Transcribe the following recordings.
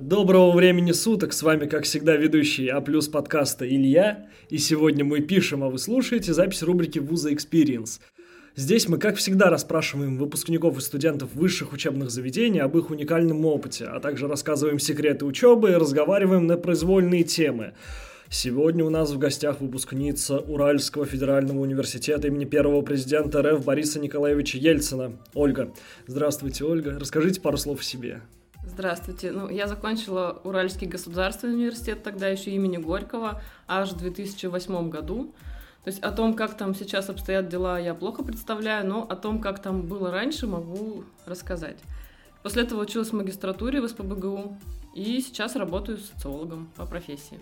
Доброго времени суток, с вами, как всегда, ведущий А подкаста Илья, и сегодня мы пишем, а вы слушаете запись рубрики «Вуза Experience». Здесь мы, как всегда, расспрашиваем выпускников и студентов высших учебных заведений об их уникальном опыте, а также рассказываем секреты учебы и разговариваем на произвольные темы. Сегодня у нас в гостях выпускница Уральского федерального университета имени первого президента РФ Бориса Николаевича Ельцина. Ольга. Здравствуйте, Ольга. Расскажите пару слов о себе. Здравствуйте. Ну, я закончила Уральский государственный университет, тогда еще имени Горького, аж в 2008 году. То есть о том, как там сейчас обстоят дела, я плохо представляю, но о том, как там было раньше, могу рассказать. После этого училась в магистратуре в СПБГУ и сейчас работаю социологом по профессии.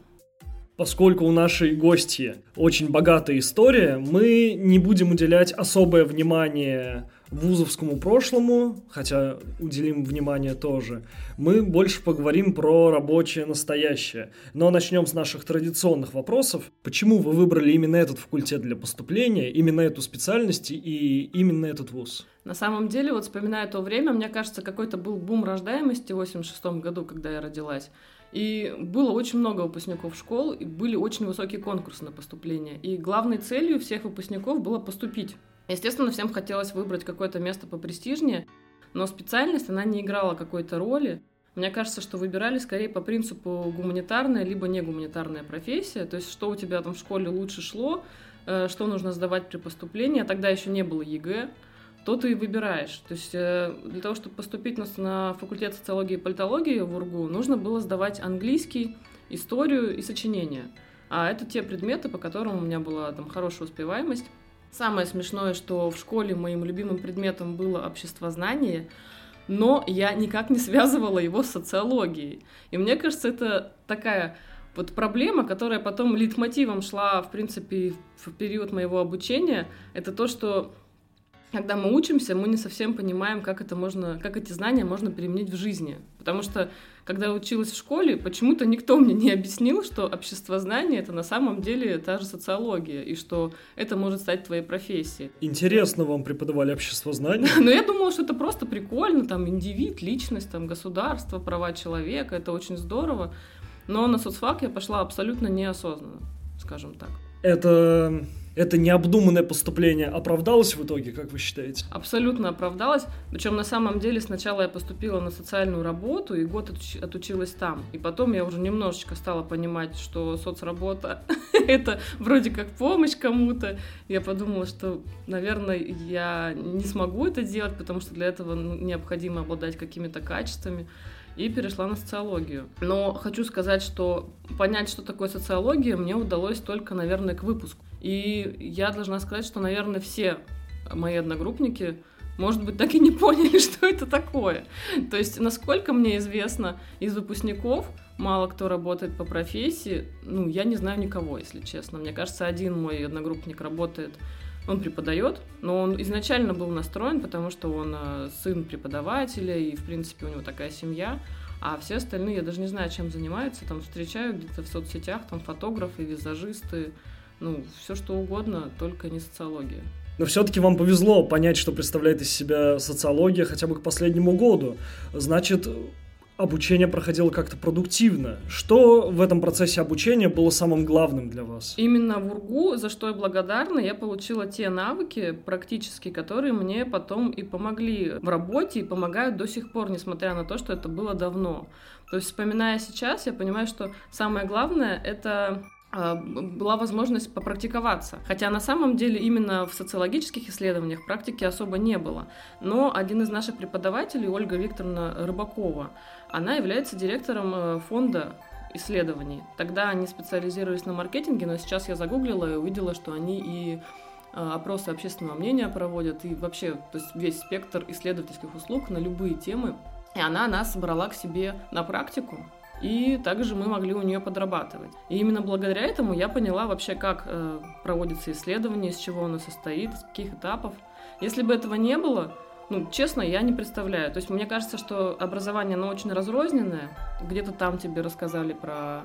Поскольку у нашей гости очень богатая история, мы не будем уделять особое внимание вузовскому прошлому, хотя уделим внимание тоже, мы больше поговорим про рабочее настоящее. Но начнем с наших традиционных вопросов. Почему вы выбрали именно этот факультет для поступления, именно эту специальность и именно этот вуз? На самом деле, вот вспоминая то время, мне кажется, какой-то был бум рождаемости в 86 году, когда я родилась. И было очень много выпускников школ, и были очень высокие конкурсы на поступление. И главной целью всех выпускников было поступить. Естественно, всем хотелось выбрать какое-то место попрестижнее, но специальность, она не играла какой-то роли. Мне кажется, что выбирали скорее по принципу гуманитарная либо не гуманитарная профессия, то есть что у тебя там в школе лучше шло, э, что нужно сдавать при поступлении, а тогда еще не было ЕГЭ, то ты и выбираешь. То есть э, для того, чтобы поступить на, на факультет социологии и политологии в УРГУ, нужно было сдавать английский, историю и сочинение. А это те предметы, по которым у меня была там хорошая успеваемость. Самое смешное, что в школе моим любимым предметом было обществознание, но я никак не связывала его с социологией. И мне кажется, это такая вот проблема, которая потом литмотивом шла, в принципе, в период моего обучения, это то, что когда мы учимся, мы не совсем понимаем, как это можно, как эти знания можно применить в жизни. Потому что, когда я училась в школе, почему-то никто мне не объяснил, что обществознание — это на самом деле та же социология, и что это может стать твоей профессией. Интересно вам преподавали обществознание? Но я думала, что это просто прикольно, там, индивид, личность, там, государство, права человека, это очень здорово. Но на соцфак я пошла абсолютно неосознанно, скажем так. Это это необдуманное поступление оправдалось в итоге, как вы считаете? Абсолютно оправдалось. Причем на самом деле сначала я поступила на социальную работу и год отучилась там. И потом я уже немножечко стала понимать, что соцработа это вроде как помощь кому-то. Я подумала, что, наверное, я не смогу это делать, потому что для этого ну, необходимо обладать какими-то качествами и перешла на социологию. Но хочу сказать, что понять, что такое социология, мне удалось только, наверное, к выпуску. И я должна сказать, что, наверное, все мои одногруппники, может быть, так и не поняли, что это такое. То есть, насколько мне известно, из выпускников мало кто работает по профессии. Ну, я не знаю никого, если честно. Мне кажется, один мой одногруппник работает он преподает, но он изначально был настроен, потому что он э, сын преподавателя, и, в принципе, у него такая семья. А все остальные, я даже не знаю, чем занимаются, там встречаю где-то в соцсетях, там фотографы, визажисты, ну, все что угодно, только не социология. Но все-таки вам повезло понять, что представляет из себя социология хотя бы к последнему году. Значит, обучение проходило как-то продуктивно. Что в этом процессе обучения было самым главным для вас? Именно в УРГУ, за что я благодарна, я получила те навыки практически, которые мне потом и помогли в работе, и помогают до сих пор, несмотря на то, что это было давно. То есть, вспоминая сейчас, я понимаю, что самое главное — это была возможность попрактиковаться. Хотя на самом деле именно в социологических исследованиях практики особо не было. Но один из наших преподавателей, Ольга Викторовна Рыбакова, она является директором э, фонда исследований. Тогда они специализировались на маркетинге, но сейчас я загуглила и увидела, что они и э, опросы общественного мнения проводят, и вообще то есть весь спектр исследовательских услуг на любые темы. И она нас брала к себе на практику, и также мы могли у нее подрабатывать. И именно благодаря этому я поняла вообще, как э, проводится исследование, из чего оно состоит, из каких этапов. Если бы этого не было, ну, честно, я не представляю. То есть мне кажется, что образование, оно очень разрозненное. Где-то там тебе рассказали про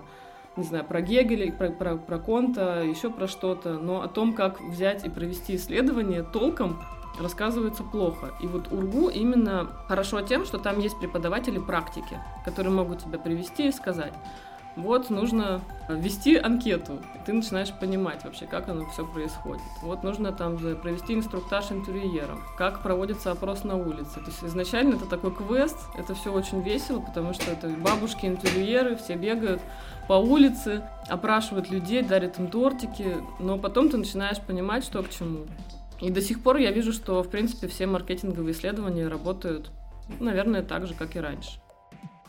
не знаю, про Гегеля, про, про, про Конта, еще про что-то, но о том, как взять и провести исследование толком, рассказывается плохо. И вот УРГУ именно хорошо тем, что там есть преподаватели практики, которые могут тебя привести и сказать, вот нужно ввести анкету, и ты начинаешь понимать вообще, как оно все происходит. Вот нужно там провести инструктаж интервьюером, как проводится опрос на улице. То есть изначально это такой квест, это все очень весело, потому что это бабушки, интервьюеры, все бегают по улице, опрашивают людей, дарят им тортики, но потом ты начинаешь понимать, что к чему. И до сих пор я вижу, что, в принципе, все маркетинговые исследования работают, наверное, так же, как и раньше.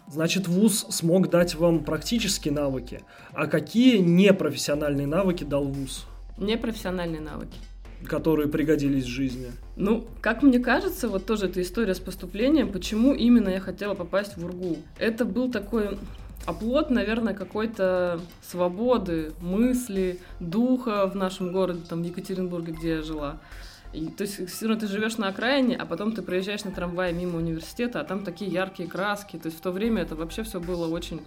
Значит, ВУЗ смог дать вам практические навыки. А какие непрофессиональные навыки дал ВУЗ? Непрофессиональные навыки. Которые пригодились в жизни. Ну, как мне кажется, вот тоже эта история с поступлением, почему именно я хотела попасть в УРГУ. Это был такой оплот, наверное, какой-то свободы, мысли, духа в нашем городе, там, в Екатеринбурге, где я жила. И, то есть все равно ты живешь на окраине, а потом ты проезжаешь на трамвае мимо университета, а там такие яркие краски. То есть в то время это вообще все было очень,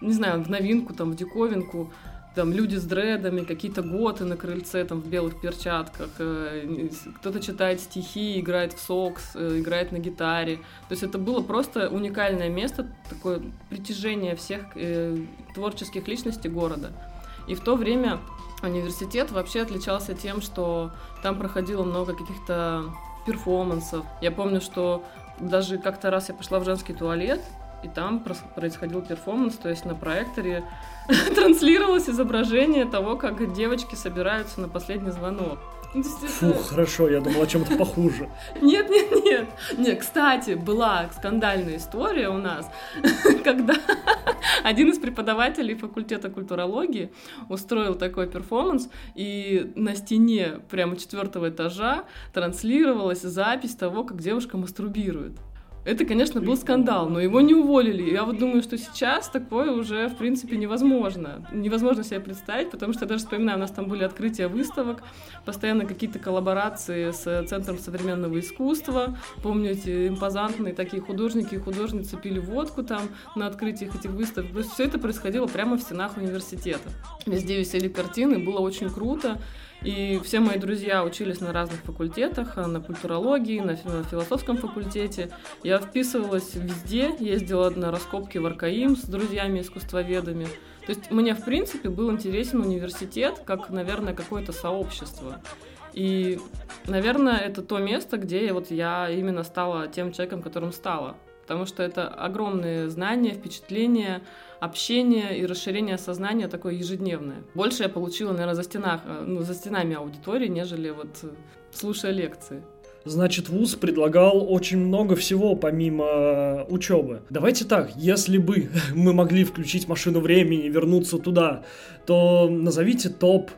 не знаю, в новинку, там, в диковинку. Там люди с дредами, какие-то готы на крыльце, там, в белых перчатках. Э, кто-то читает стихи, играет в сокс, э, играет на гитаре. То есть это было просто уникальное место, такое притяжение всех э, творческих личностей города. И в то время Университет вообще отличался тем, что там проходило много каких-то перформансов. Я помню, что даже как-то раз я пошла в женский туалет, и там происходил перформанс, то есть на проекторе транслировалось изображение того, как девочки собираются на последний звонок. Ну, Фух, хорошо, я думала о чем-то похуже. Нет, нет, нет. Нет, кстати, была скандальная история у нас, когда один из преподавателей факультета культурологии устроил такой перформанс, и на стене прямо четвертого этажа транслировалась запись того, как девушка мастурбирует. Это, конечно, был скандал, но его не уволили. Я вот думаю, что сейчас такое уже, в принципе, невозможно. Невозможно себе представить, потому что я даже вспоминаю, у нас там были открытия выставок, постоянно какие-то коллаборации с Центром современного искусства. Помню, эти импозантные такие художники и художницы пили водку там на открытиях этих выставок. То есть все это происходило прямо в стенах университета. Везде висели картины, было очень круто. И все мои друзья учились на разных факультетах, на культурологии, на философском факультете. Я вписывалась везде, ездила на раскопки в Аркаим с друзьями-искусствоведами. То есть мне, в принципе, был интересен университет, как, наверное, какое-то сообщество. И, наверное, это то место, где вот я именно стала тем человеком, которым стала. Потому что это огромные знания, впечатления, общение и расширение сознания такое ежедневное. Больше я получила, наверное, за, стенах, э, ну, за стенами аудитории, нежели вот э, слушая лекции. Значит, ВУЗ предлагал очень много всего помимо э, учебы. Давайте так, если бы мы могли включить машину времени и вернуться туда, то назовите топ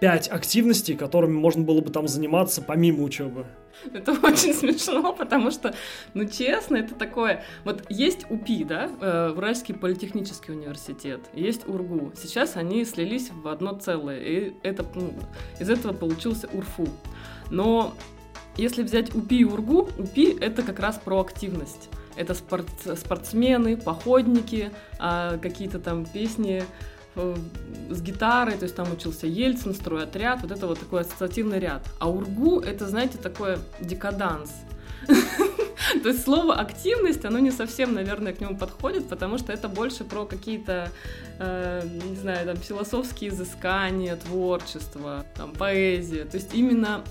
5 активностей, которыми можно было бы там заниматься помимо учебы. Это очень смешно, потому что, ну честно, это такое... Вот есть УПИ, да, э, Уральский политехнический университет, есть УРГУ. Сейчас они слились в одно целое, и это, ну, из этого получился УРФУ. Но если взять УПИ и УРГУ, УПИ — это как раз про активность. Это спорт, спортсмены, походники, а, какие-то там песни с гитарой, то есть там учился Ельцин, стройотряд, вот это вот такой ассоциативный ряд. А ургу — это, знаете, такое декаданс. То есть слово активность, оно не совсем, наверное, к нему подходит, потому что это больше про какие-то, э, не знаю, там, философские изыскания, творчество, там, поэзия. То есть именно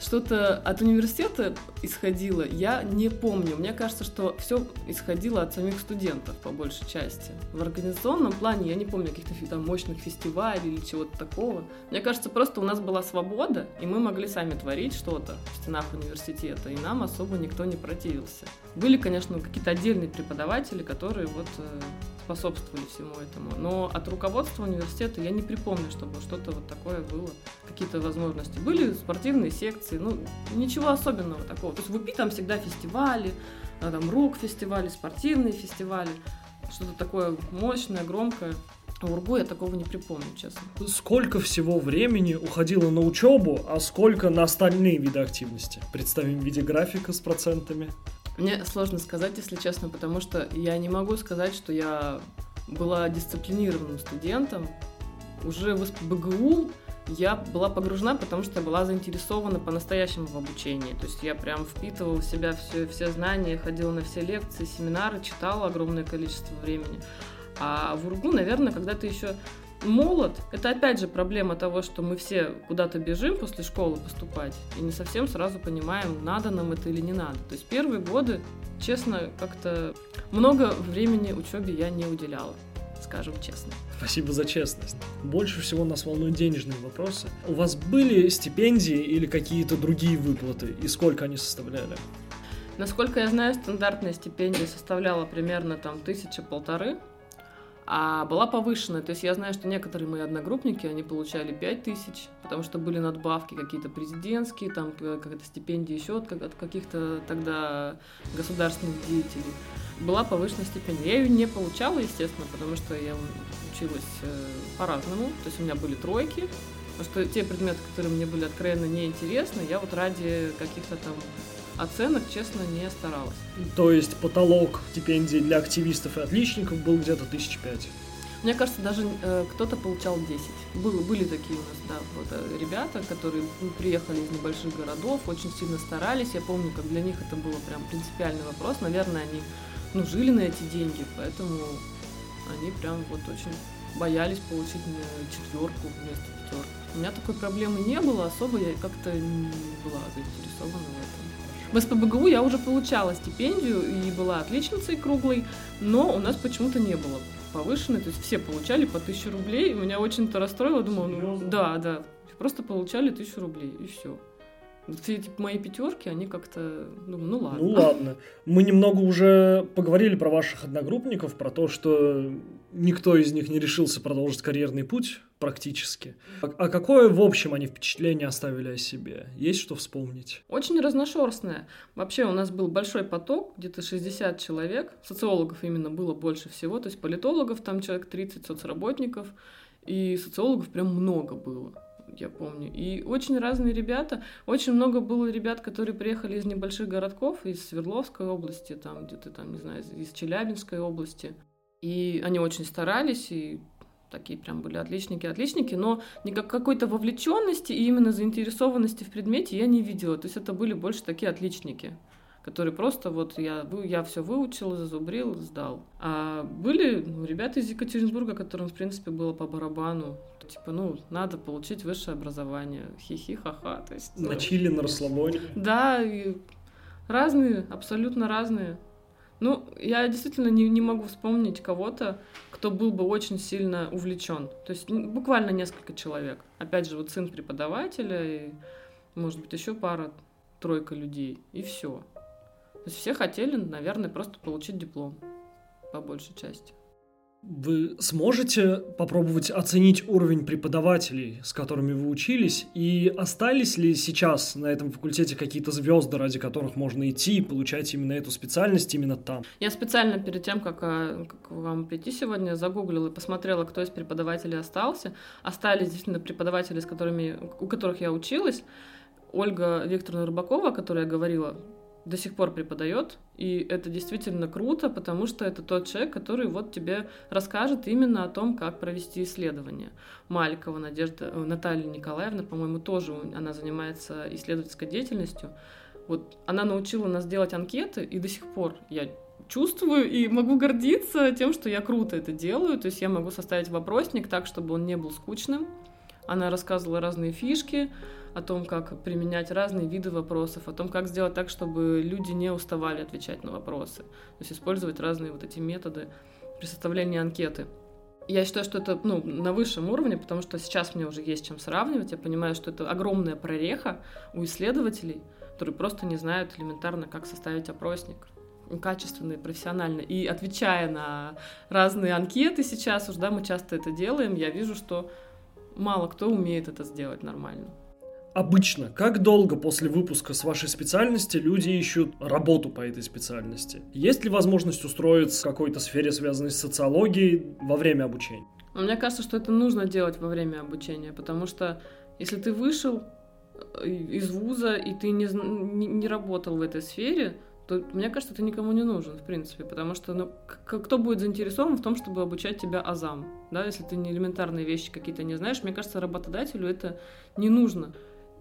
что-то от университета исходило, я не помню. Мне кажется, что все исходило от самих студентов по большей части. В организационном плане я не помню каких-то там мощных фестивалей или чего-то такого. Мне кажется, просто у нас была свобода, и мы могли сами творить что-то в стенах университета, и нам особо никто не противился. Были, конечно, какие-то отдельные преподаватели, которые вот э, способствовали всему этому. Но от руководства университета я не припомню, чтобы что-то вот такое было, какие-то возможности. Были спортивные секции, ну, ничего особенного такого. То есть в УПИ там всегда фестивали, а, там рок-фестивали, спортивные фестивали, что-то такое мощное, громкое. В УРГУ я такого не припомню, честно. Сколько всего времени уходило на учебу, а сколько на остальные виды активности? Представим в виде графика с процентами. Мне сложно сказать, если честно, потому что я не могу сказать, что я была дисциплинированным студентом. Уже в СПБГУ я была погружена, потому что я была заинтересована по-настоящему в обучении. То есть я прям впитывала в себя все, все знания, ходила на все лекции, семинары, читала огромное количество времени. А в УРГУ, наверное, когда ты еще молод, это опять же проблема того, что мы все куда-то бежим после школы поступать и не совсем сразу понимаем, надо нам это или не надо. То есть первые годы, честно, как-то много времени учебе я не уделяла скажем честно. Спасибо за честность. Больше всего нас волнуют денежные вопросы. У вас были стипендии или какие-то другие выплаты? И сколько они составляли? Насколько я знаю, стандартная стипендия составляла примерно там тысяча-полторы а была повышенная. То есть я знаю, что некоторые мои одногруппники, они получали 5 тысяч, потому что были надбавки какие-то президентские, там какая-то стипендия еще от, от каких-то тогда государственных деятелей. Была повышенная стипендия. Я ее не получала, естественно, потому что я училась э, по-разному. То есть у меня были тройки, потому что те предметы, которые мне были откровенно неинтересны, я вот ради каких-то там оценок, честно, не старалась. То есть потолок стипендий для активистов и отличников был где-то тысяч пять? Мне кажется, даже э, кто-то получал 10. Было, были такие у нас, да, вот, э, ребята, которые приехали из небольших городов, очень сильно старались. Я помню, как для них это было прям принципиальный вопрос. Наверное, они ну, жили на эти деньги, поэтому они прям вот очень боялись получить четверку вместо пятерки. У меня такой проблемы не было, особо я как-то не была заинтересована в этом. В СПБГУ я уже получала стипендию и была отличницей круглой, но у нас почему-то не было повышенной, то есть все получали по 1000 рублей, и меня очень-то расстроило, думала, ну, да, да, просто получали 1000 рублей, и все. Все эти мои пятерки, они как-то, думаю, ну ладно. Ну ладно. Мы немного уже поговорили про ваших одногруппников, про то, что никто из них не решился продолжить карьерный путь практически. А, а какое в общем они впечатление оставили о себе? Есть что вспомнить? Очень разношерстное. Вообще у нас был большой поток, где-то 60 человек. Социологов именно было больше всего, то есть политологов там человек 30, соцработников. И социологов прям много было я помню. И очень разные ребята. Очень много было ребят, которые приехали из небольших городков, из Свердловской области, там где-то там, не знаю, из Челябинской области. И они очень старались, и такие прям были отличники-отличники, но никак какой-то вовлеченности и именно заинтересованности в предмете я не видела. То есть это были больше такие отличники которые просто вот я, я все выучил, зазубрил, сдал. А были ну, ребята из Екатеринбурга, которым, в принципе, было по барабану. Типа, ну, надо получить высшее образование. Хихи, ха-ха. То есть, на ну, чили, на расслабоне. Да, и разные, абсолютно разные. Ну, я действительно не, не могу вспомнить кого-то, кто был бы очень сильно увлечен. То есть буквально несколько человек. Опять же, вот сын преподавателя и, может быть, еще пара-тройка людей. И все. То есть все хотели, наверное, просто получить диплом по большей части. Вы сможете попробовать оценить уровень преподавателей, с которыми вы учились, и остались ли сейчас на этом факультете какие-то звезды, ради которых можно идти и получать именно эту специальность именно там? Я специально перед тем, как, э, как вам прийти сегодня, загуглила и посмотрела, кто из преподавателей остался. Остались действительно преподаватели, с которыми, у которых я училась. Ольга Викторовна Рыбакова, о которой я говорила, до сих пор преподает, и это действительно круто, потому что это тот человек, который вот тебе расскажет именно о том, как провести исследование. Маликова Надежда, э, Наталья Николаевна, по-моему, тоже она занимается исследовательской деятельностью. Вот она научила нас делать анкеты, и до сих пор я чувствую и могу гордиться тем, что я круто это делаю. То есть я могу составить вопросник так, чтобы он не был скучным. Она рассказывала разные фишки, о том, как применять разные виды вопросов, о том, как сделать так, чтобы люди не уставали отвечать на вопросы. То есть использовать разные вот эти методы при составлении анкеты. Я считаю, что это ну, на высшем уровне, потому что сейчас мне уже есть чем сравнивать. Я понимаю, что это огромная прореха у исследователей, которые просто не знают элементарно, как составить опросник качественно и профессионально. И отвечая на разные анкеты сейчас, уж да, мы часто это делаем, я вижу, что мало кто умеет это сделать нормально. Обычно, как долго после выпуска с вашей специальности люди ищут работу по этой специальности? Есть ли возможность устроиться в какой-то сфере, связанной с социологией, во время обучения? Мне кажется, что это нужно делать во время обучения, потому что если ты вышел э, из вуза и ты не, не, не работал в этой сфере, то мне кажется, ты никому не нужен, в принципе, потому что ну, кто будет заинтересован в том, чтобы обучать тебя азам, да, если ты не элементарные вещи какие-то не знаешь, мне кажется, работодателю это не нужно.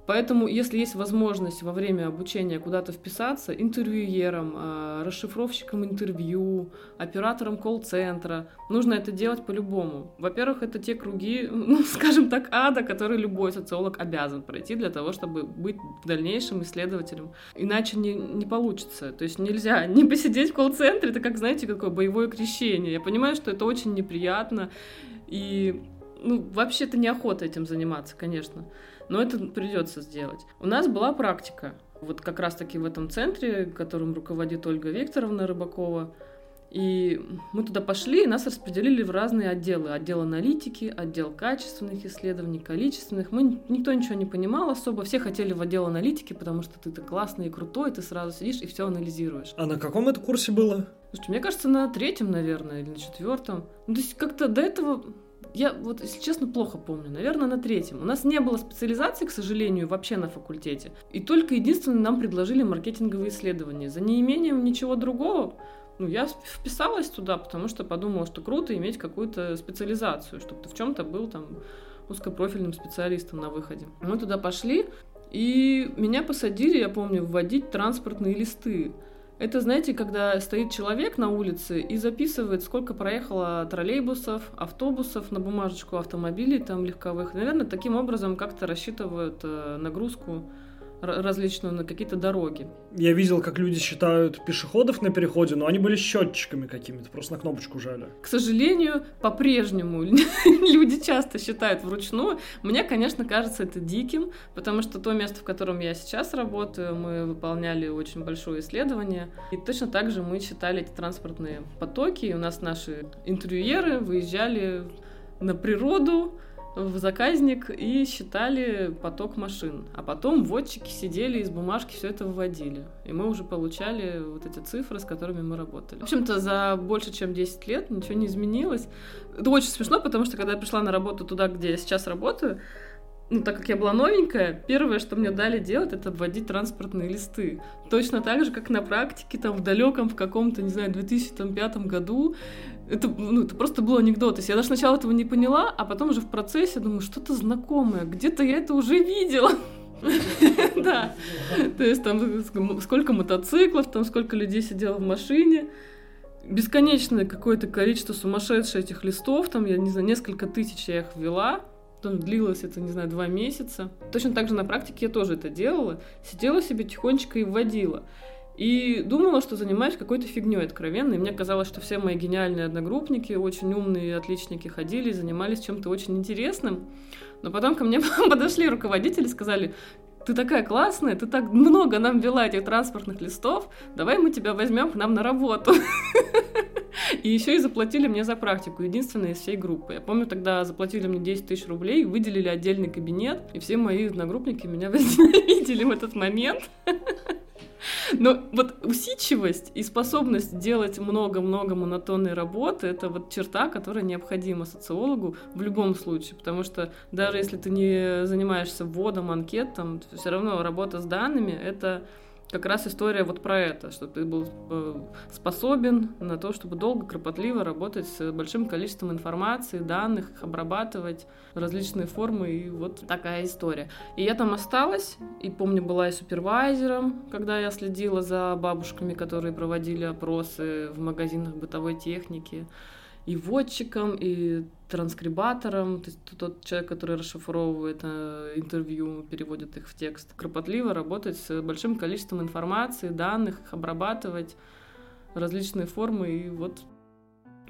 Поэтому, если есть возможность во время обучения куда-то вписаться, интервьюером, а, расшифровщиком интервью, оператором колл-центра, нужно это делать по-любому. Во-первых, это те круги, ну, скажем так, ада, которые любой социолог обязан пройти для того, чтобы быть дальнейшим исследователем. Иначе не, не получится. То есть нельзя не посидеть в колл-центре, это как, знаете, какое боевое крещение. Я понимаю, что это очень неприятно, и ну, вообще-то неохота этим заниматься, конечно но это придется сделать. У нас была практика, вот как раз-таки в этом центре, которым руководит Ольга Викторовна Рыбакова, и мы туда пошли, и нас распределили в разные отделы. Отдел аналитики, отдел качественных исследований, количественных. Мы, никто ничего не понимал особо. Все хотели в отдел аналитики, потому что ты-то классный и крутой, ты сразу сидишь и все анализируешь. А на каком это курсе было? Слушайте, мне кажется, на третьем, наверное, или на четвертом. Ну, то есть как-то до этого я вот, если честно, плохо помню. Наверное, на третьем. У нас не было специализации, к сожалению, вообще на факультете. И только единственное нам предложили маркетинговые исследования. За неимением ничего другого ну, я вписалась туда, потому что подумала, что круто иметь какую-то специализацию, чтобы ты в чем-то был там узкопрофильным специалистом на выходе. Мы туда пошли, и меня посадили, я помню, вводить транспортные листы. Это, знаете, когда стоит человек на улице и записывает, сколько проехало троллейбусов, автобусов на бумажечку автомобилей там легковых. Наверное, таким образом как-то рассчитывают э, нагрузку различную на какие-то дороги. Я видел, как люди считают пешеходов на переходе, но они были счетчиками какими-то, просто на кнопочку жали. К сожалению, по-прежнему люди часто считают вручную. Мне, конечно, кажется это диким, потому что то место, в котором я сейчас работаю, мы выполняли очень большое исследование, и точно так же мы считали эти транспортные потоки, и у нас наши интервьюеры выезжали на природу, в заказник и считали поток машин. А потом вводчики сидели из бумажки все это выводили. И мы уже получали вот эти цифры, с которыми мы работали. В общем-то, за больше чем 10 лет ничего не изменилось. Это очень смешно, потому что когда я пришла на работу туда, где я сейчас работаю, ну, так как я была новенькая, первое, что мне дали делать, это вводить транспортные листы. Точно так же, как на практике, там, в далеком, в каком-то, не знаю, 2005 году. Это, ну, это просто был анекдот. То есть я даже сначала этого не поняла, а потом уже в процессе думаю, что-то знакомое, где-то я это уже видела. Да. То есть там сколько мотоциклов, там сколько людей сидело в машине бесконечное какое-то количество сумасшедших этих листов, там, я не знаю, несколько тысяч я их ввела, Потом длилось это, не знаю, два месяца. Точно так же на практике я тоже это делала. Сидела себе тихонечко и вводила. И думала, что занимаюсь какой-то фигней откровенной. Мне казалось, что все мои гениальные одногруппники, очень умные отличники ходили и занимались чем-то очень интересным. Но потом ко мне подошли руководители и сказали, ты такая классная, ты так много нам вела этих транспортных листов, давай мы тебя возьмем к нам на работу. И еще и заплатили мне за практику, единственная из всей группы. Я помню, тогда заплатили мне 10 тысяч рублей, выделили отдельный кабинет, и все мои одногруппники меня возненавидели в этот момент. Но вот усидчивость и способность делать много-много монотонной работы — это вот черта, которая необходима социологу в любом случае, потому что даже если ты не занимаешься вводом анкет, там, все равно работа с данными — это как раз история вот про это, что ты был э, способен на то, чтобы долго, кропотливо работать с большим количеством информации, данных, их обрабатывать, различные формы, и вот такая история. И я там осталась, и помню, была и супервайзером, когда я следила за бабушками, которые проводили опросы в магазинах бытовой техники и вводчиком, и транскрибатором, то есть тот человек, который расшифровывает э, интервью, переводит их в текст. Кропотливо работать с большим количеством информации, данных, их обрабатывать, различные формы, и вот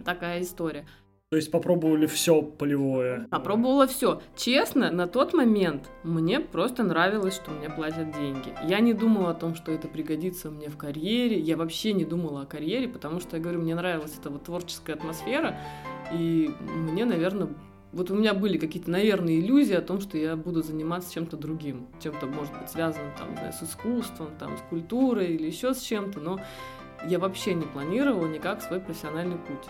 такая история. То есть попробовали все полевое? Попробовала все. Честно, на тот момент мне просто нравилось, что мне платят деньги. Я не думала о том, что это пригодится мне в карьере. Я вообще не думала о карьере, потому что, я говорю, мне нравилась эта вот творческая атмосфера. И мне, наверное, вот у меня были какие-то, наверное, иллюзии о том, что я буду заниматься чем-то другим, чем-то, может быть, связанным там, знаю, с искусством, там, с культурой или еще с чем-то, но я вообще не планировала никак свой профессиональный путь.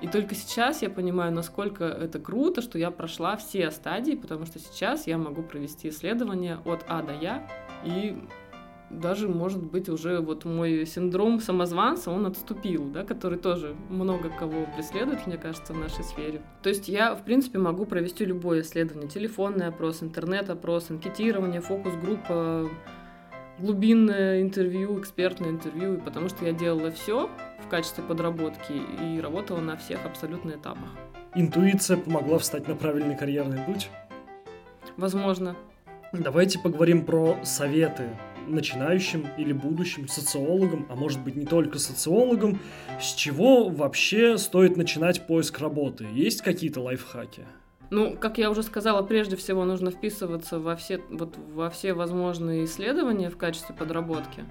И только сейчас я понимаю, насколько это круто, что я прошла все стадии, потому что сейчас я могу провести исследование от А до Я и даже, может быть, уже вот мой синдром самозванца, он отступил, да, который тоже много кого преследует, мне кажется, в нашей сфере. То есть я, в принципе, могу провести любое исследование. Телефонный опрос, интернет-опрос, анкетирование, фокус-группа, глубинное интервью, экспертное интервью, потому что я делала все в качестве подработки и работала на всех абсолютно этапах. Интуиция помогла встать на правильный карьерный путь? Возможно. Давайте поговорим про советы начинающим или будущим социологам, а может быть не только социологам, с чего вообще стоит начинать поиск работы? Есть какие-то лайфхаки? Ну, как я уже сказала, прежде всего нужно вписываться во все, вот, во все возможные исследования в качестве подработки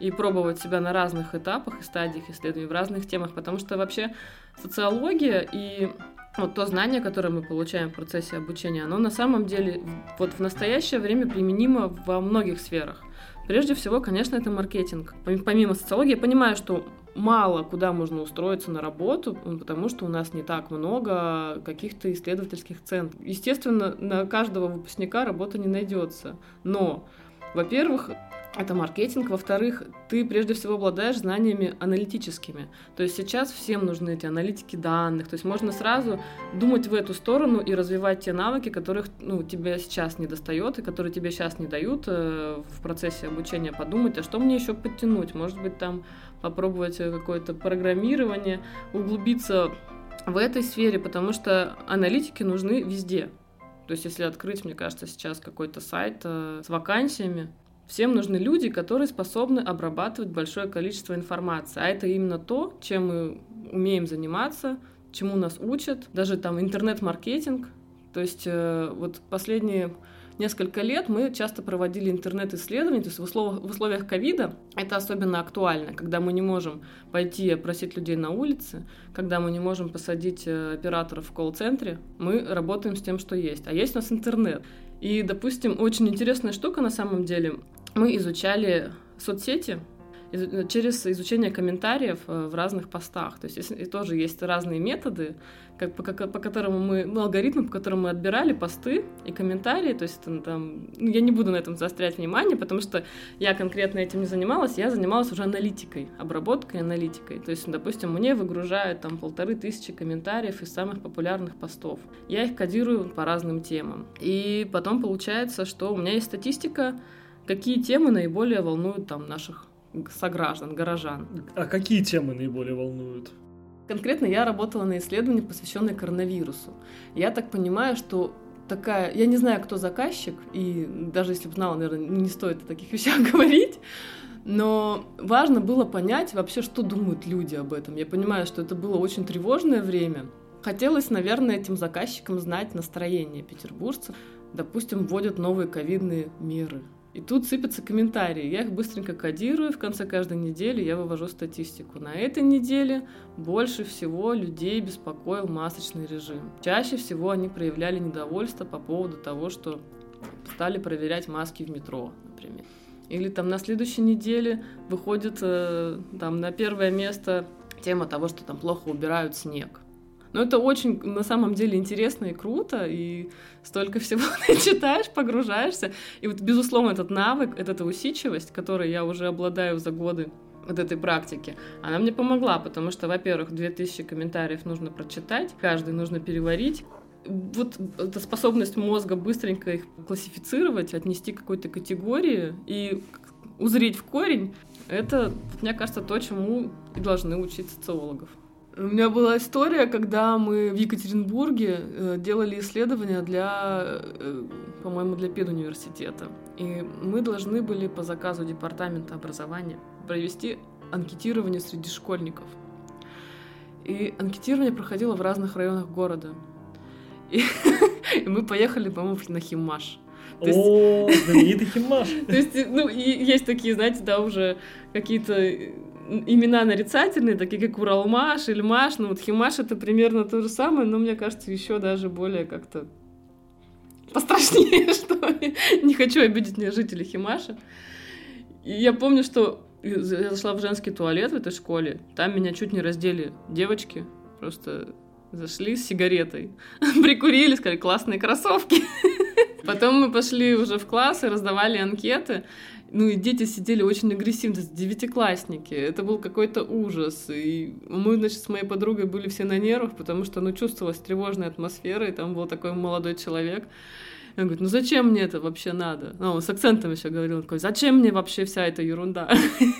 и пробовать себя на разных этапах и стадиях исследований, в разных темах, потому что вообще социология и вот то знание, которое мы получаем в процессе обучения, оно на самом деле вот в настоящее время применимо во многих сферах. Прежде всего, конечно, это маркетинг. Помимо социологии, я понимаю, что мало куда можно устроиться на работу, потому что у нас не так много каких-то исследовательских центров. Естественно, на каждого выпускника работа не найдется. Но, во-первых, это маркетинг. Во-вторых, ты прежде всего обладаешь знаниями аналитическими. То есть сейчас всем нужны эти аналитики данных. То есть можно сразу думать в эту сторону и развивать те навыки, которых ну, тебе сейчас не достает и которые тебе сейчас не дают э, в процессе обучения. Подумать, а что мне еще подтянуть? Может быть, там попробовать какое-то программирование, углубиться в этой сфере, потому что аналитики нужны везде. То есть, если открыть, мне кажется, сейчас какой-то сайт э, с вакансиями, Всем нужны люди, которые способны обрабатывать большое количество информации. А это именно то, чем мы умеем заниматься, чему нас учат. Даже там интернет-маркетинг. То есть э, вот последние несколько лет мы часто проводили интернет-исследования, то есть в условиях, в условиях ковида это особенно актуально, когда мы не можем пойти опросить людей на улице, когда мы не можем посадить э, операторов в колл-центре, мы работаем с тем, что есть. А есть у нас интернет. И, допустим, очень интересная штука на самом деле. Мы изучали соцсети, через изучение комментариев э, в разных постах. То есть и тоже есть разные методы, как, по, как, по которому мы, ну, алгоритмы, по которым мы отбирали посты и комментарии. То есть это, там, ну, я не буду на этом заострять внимание, потому что я конкретно этим не занималась, я занималась уже аналитикой, обработкой аналитикой. То есть, допустим, мне выгружают там полторы тысячи комментариев из самых популярных постов. Я их кодирую по разным темам. И потом получается, что у меня есть статистика, какие темы наиболее волнуют там наших сограждан, горожан. А какие темы наиболее волнуют? Конкретно я работала на исследовании, посвященное коронавирусу. Я так понимаю, что такая... Я не знаю, кто заказчик, и даже если бы знала, наверное, не стоит о таких вещах говорить, но важно было понять вообще, что думают люди об этом. Я понимаю, что это было очень тревожное время. Хотелось, наверное, этим заказчикам знать настроение петербуржцев. Допустим, вводят новые ковидные меры. И тут сыпятся комментарии. Я их быстренько кодирую. В конце каждой недели я вывожу статистику. На этой неделе больше всего людей беспокоил масочный режим. Чаще всего они проявляли недовольство по поводу того, что стали проверять маски в метро, например. Или там на следующей неделе выходит э, там на первое место тема того, что там плохо убирают снег. Но это очень, на самом деле, интересно и круто, и столько всего ты читаешь, погружаешься. И вот, безусловно, этот навык, эта усидчивость, которой я уже обладаю за годы вот этой практики, она мне помогла, потому что, во-первых, 2000 комментариев нужно прочитать, каждый нужно переварить, вот эта способность мозга быстренько их классифицировать, отнести к какой-то категории и узреть в корень, это, мне кажется, то, чему и должны учить социологов. У меня была история, когда мы в Екатеринбурге э, делали исследования для, э, по-моему, для педуниверситета. И мы должны были по заказу Департамента образования провести анкетирование среди школьников. И анкетирование проходило в разных районах города. И, и мы поехали, по-моему, на Химаш. То О, знаменитый Химаш. То есть, ну, есть такие, знаете, да, уже какие-то имена нарицательные, такие как Уралмаш, Ильмаш, ну вот Химаш это примерно то же самое, но мне кажется, еще даже более как-то пострашнее, что не хочу обидеть мне жителей Химаша. И я помню, что я зашла в женский туалет в этой школе, там меня чуть не раздели девочки, просто зашли с сигаретой, прикурили, сказали, классные кроссовки. Потом мы пошли уже в класс и раздавали анкеты. Ну и дети сидели очень агрессивно, девятиклассники. Это был какой-то ужас. И мы, значит, с моей подругой были все на нервах, потому что, ну, чувствовалась тревожная атмосфера, и там был такой молодой человек. Он говорит, ну зачем мне это вообще надо? Ну, он с акцентом еще говорил, такой, зачем мне вообще вся эта ерунда?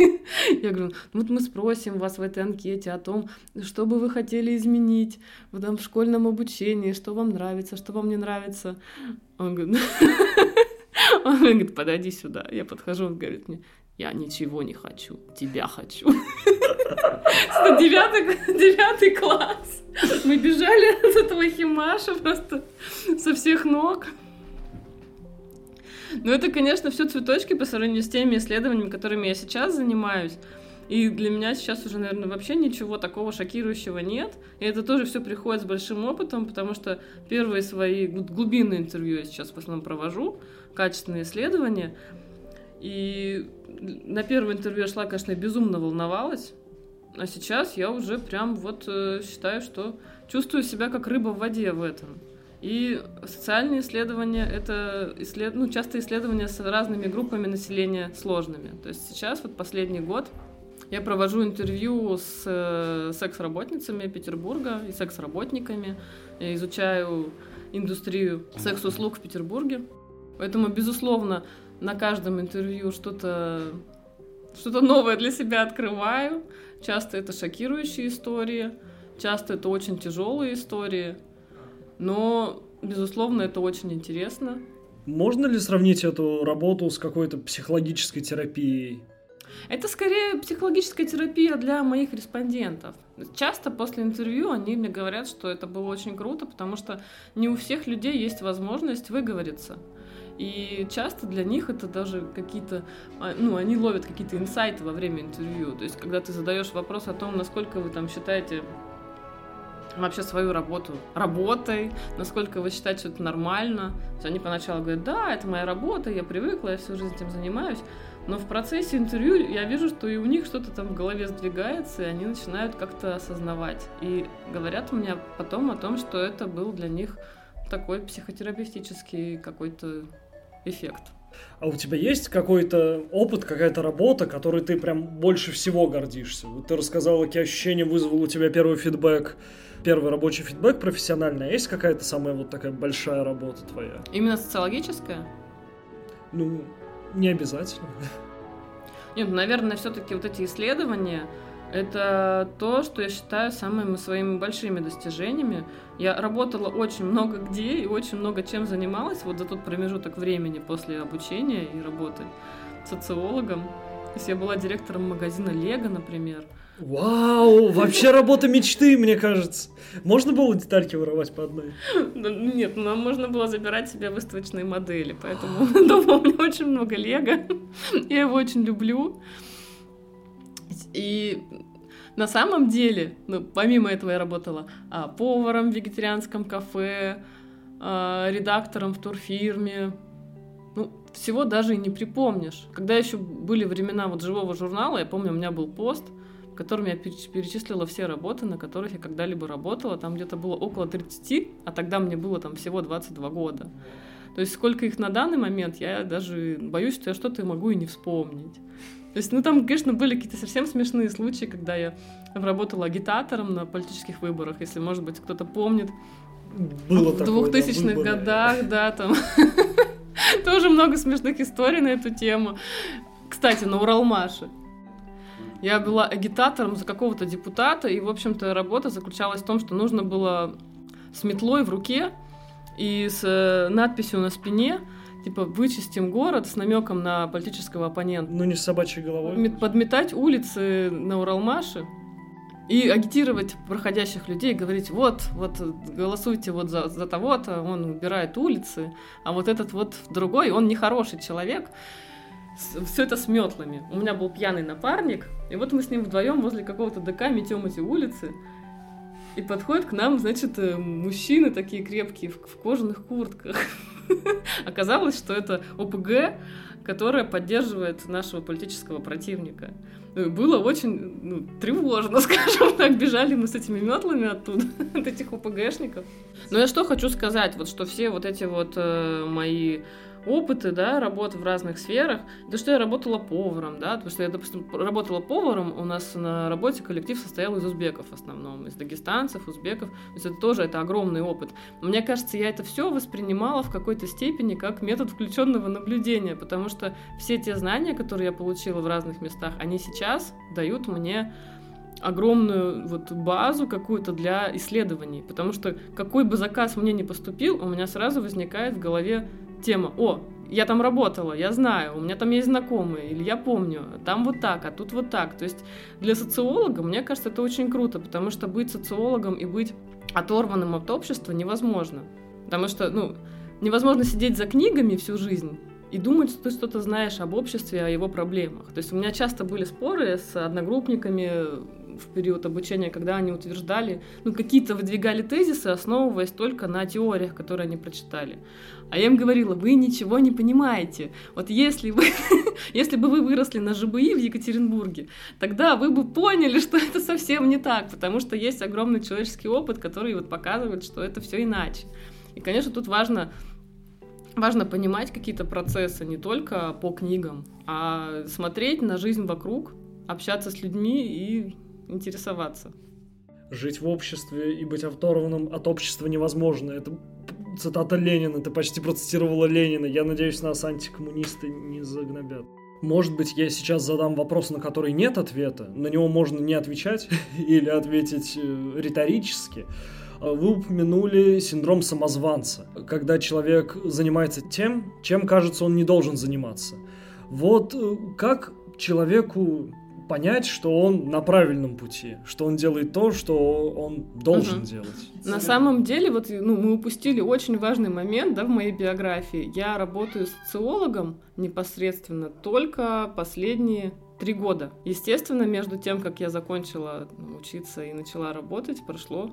Я говорю, ну вот мы спросим вас в этой анкете о том, что бы вы хотели изменить в, школьном обучении, что вам нравится, что вам не нравится. Он говорит, он говорит, подойди сюда. Я подхожу, он говорит мне, я ничего не хочу, тебя хочу. Девятый, девятый класс. Мы бежали от этого химаша просто со всех ног. Ну, это, конечно, все цветочки по сравнению с теми исследованиями, которыми я сейчас занимаюсь. И для меня сейчас уже, наверное, вообще ничего такого шокирующего нет. И это тоже все приходит с большим опытом, потому что первые свои глубинные интервью я сейчас в основном провожу, качественные исследования. И на первое интервью я шла, конечно, безумно волновалась. А сейчас я уже прям вот э, считаю, что чувствую себя как рыба в воде в этом. И социальные исследования — это исслед... ну, часто исследования с разными группами населения сложными. То есть сейчас, вот последний год, я провожу интервью с э, секс-работницами Петербурга и секс-работниками. Я изучаю индустрию секс-услуг в Петербурге. Поэтому, безусловно, на каждом интервью что-то что-то новое для себя открываю. Часто это шокирующие истории, часто это очень тяжелые истории. Но, безусловно, это очень интересно. Можно ли сравнить эту работу с какой-то психологической терапией? Это скорее психологическая терапия для моих респондентов. Часто после интервью они мне говорят, что это было очень круто, потому что не у всех людей есть возможность выговориться. И часто для них это даже какие-то, а, ну, они ловят какие-то инсайты во время интервью. То есть, когда ты задаешь вопрос о том, насколько вы там считаете вообще свою работу работой, насколько вы считаете, что это нормально. То есть они поначалу говорят, да, это моя работа, я привыкла, я всю жизнь этим занимаюсь. Но в процессе интервью я вижу, что и у них что-то там в голове сдвигается, и они начинают как-то осознавать. И говорят мне потом о том, что это был для них такой психотерапевтический какой-то эффект. А у тебя есть какой-то опыт, какая-то работа, которой ты прям больше всего гордишься? Вот ты рассказала, какие ощущения вызвал у тебя первый фидбэк первый рабочий фидбэк профессиональный, а есть какая-то самая вот такая большая работа твоя? Именно социологическая? Ну, не обязательно. Нет, наверное, все-таки вот эти исследования, это то, что я считаю самыми своими большими достижениями. Я работала очень много где и очень много чем занималась вот за тот промежуток времени после обучения и работы социологом. То есть я была директором магазина Лего, например. Вау, вообще работа мечты, мне кажется. Можно было детальки воровать по одной? Нет, нам можно было забирать себе выставочные модели, поэтому дома у меня очень много лего. Я его очень люблю. И на самом деле, ну, помимо этого я работала а, поваром в вегетарианском кафе, а, редактором в турфирме. Ну, всего даже и не припомнишь. Когда еще были времена вот живого журнала, я помню, у меня был пост — которым я перечислила все работы, на которых я когда-либо работала. Там где-то было около 30, а тогда мне было там всего 22 года. То есть сколько их на данный момент, я даже боюсь, что я что-то могу и не вспомнить. То есть, ну там, конечно, были какие-то совсем смешные случаи, когда я работала агитатором на политических выборах, если, может быть, кто-то помнит. Было в двухтысячных да, годах, да, там тоже много смешных историй на эту тему. Кстати, на Уралмаше. Я была агитатором за какого-то депутата, и, в общем-то, работа заключалась в том, что нужно было с метлой в руке и с э, надписью на спине типа вычистим город с намеком на политического оппонента. Ну не с собачьей головой. Подметать улицы на Уралмаше и агитировать проходящих людей, говорить, вот, вот голосуйте вот за, за того-то, он убирает улицы, а вот этот вот другой, он нехороший человек все это с метлами. У меня был пьяный напарник, и вот мы с ним вдвоем возле какого-то ДК метем эти улицы. И подходят к нам, значит, э, мужчины такие крепкие в, в кожаных куртках. Оказалось, что это ОПГ, которая поддерживает нашего политического противника. Ну, было очень ну, тревожно, скажем так. Бежали мы с этими метлами оттуда, от этих ОПГшников. Но я что хочу сказать, вот что все вот эти вот э, мои опыты, да, работы в разных сферах, то, что я работала поваром, да, потому что я, допустим, работала поваром, у нас на работе коллектив состоял из узбеков в основном, из дагестанцев, узбеков, то есть это тоже это огромный опыт. Мне кажется, я это все воспринимала в какой-то степени как метод включенного наблюдения, потому что все те знания, которые я получила в разных местах, они сейчас дают мне огромную вот базу какую-то для исследований, потому что какой бы заказ мне не поступил, у меня сразу возникает в голове тема, о, я там работала, я знаю, у меня там есть знакомые, или я помню, там вот так, а тут вот так. То есть для социолога, мне кажется, это очень круто, потому что быть социологом и быть оторванным от общества невозможно. Потому что, ну, невозможно сидеть за книгами всю жизнь и думать, что ты что-то знаешь об обществе, о его проблемах. То есть у меня часто были споры с одногруппниками в период обучения, когда они утверждали, ну, какие-то выдвигали тезисы, основываясь только на теориях, которые они прочитали. А я им говорила, вы ничего не понимаете. Вот если вы, если бы вы выросли на ЖБИ в Екатеринбурге, тогда вы бы поняли, что это совсем не так, потому что есть огромный человеческий опыт, который вот показывает, что это все иначе. И, конечно, тут важно важно понимать какие-то процессы не только по книгам, а смотреть на жизнь вокруг, общаться с людьми и интересоваться. Жить в обществе и быть оторванным от общества невозможно. Это цитата Ленина, ты почти процитировала Ленина. Я надеюсь, нас антикоммунисты не загнобят. Может быть, я сейчас задам вопрос, на который нет ответа, на него можно не отвечать или ответить э, риторически. Вы упомянули синдром самозванца, когда человек занимается тем, чем, кажется, он не должен заниматься. Вот э, как человеку понять, что он на правильном пути, что он делает то, что он должен угу. делать. На самом деле, вот ну, мы упустили очень важный момент да, в моей биографии. Я работаю социологом непосредственно только последние три года. Естественно, между тем, как я закончила учиться и начала работать, прошло